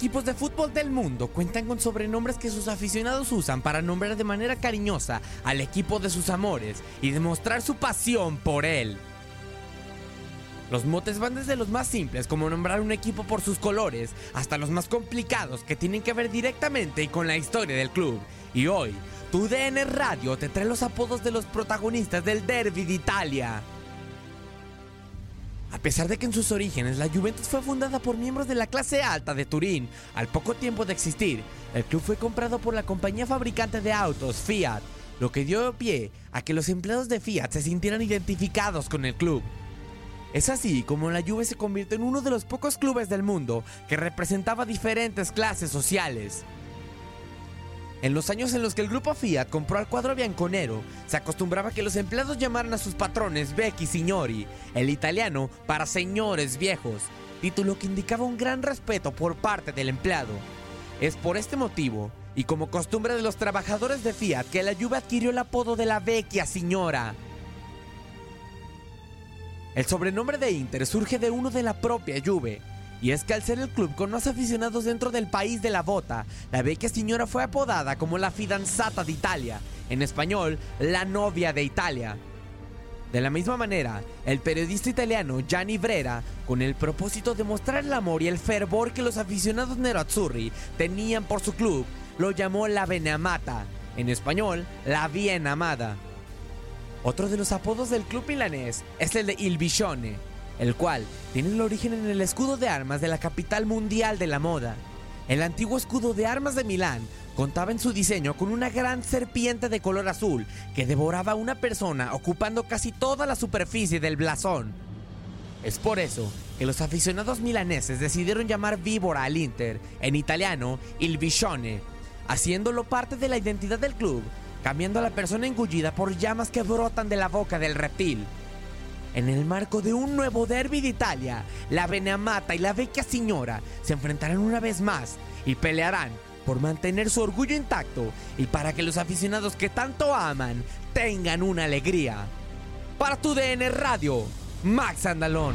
equipos de fútbol del mundo cuentan con sobrenombres que sus aficionados usan para nombrar de manera cariñosa al equipo de sus amores y demostrar su pasión por él. Los motes van desde los más simples, como nombrar un equipo por sus colores, hasta los más complicados que tienen que ver directamente con la historia del club. Y hoy, tu DN Radio te trae los apodos de los protagonistas del Derby de Italia. A pesar de que en sus orígenes la Juventus fue fundada por miembros de la clase alta de Turín, al poco tiempo de existir, el club fue comprado por la compañía fabricante de autos Fiat, lo que dio pie a que los empleados de Fiat se sintieran identificados con el club. Es así como la Juve se convirtió en uno de los pocos clubes del mundo que representaba diferentes clases sociales. En los años en los que el grupo Fiat compró al cuadro bianconero, se acostumbraba que los empleados llamaran a sus patrones vecchi signori, el italiano para señores viejos, título que indicaba un gran respeto por parte del empleado. Es por este motivo, y como costumbre de los trabajadores de Fiat, que la Juve adquirió el apodo de la vecchia signora. El sobrenombre de Inter surge de uno de la propia Juve, y es que al ser el club con más aficionados dentro del país de la bota, la vecchia señora fue apodada como la fidanzata de Italia, en español, la novia de Italia. De la misma manera, el periodista italiano Gianni Brera, con el propósito de mostrar el amor y el fervor que los aficionados nerazzurri tenían por su club, lo llamó la Beneamata, en español, la bien amada. Otro de los apodos del club milanés es el de Il Visione, el cual tiene el origen en el escudo de armas de la capital mundial de la moda. El antiguo escudo de armas de Milán contaba en su diseño con una gran serpiente de color azul que devoraba a una persona ocupando casi toda la superficie del blasón. Es por eso que los aficionados milaneses decidieron llamar víbora al Inter, en italiano Il Visione, haciéndolo parte de la identidad del club cambiando a la persona engullida por llamas que brotan de la boca del reptil. En el marco de un nuevo derby de Italia, la Beneamata y la Vecchia Signora se enfrentarán una vez más y pelearán por mantener su orgullo intacto y para que los aficionados que tanto aman tengan una alegría. Para tu DN Radio, Max Andalón.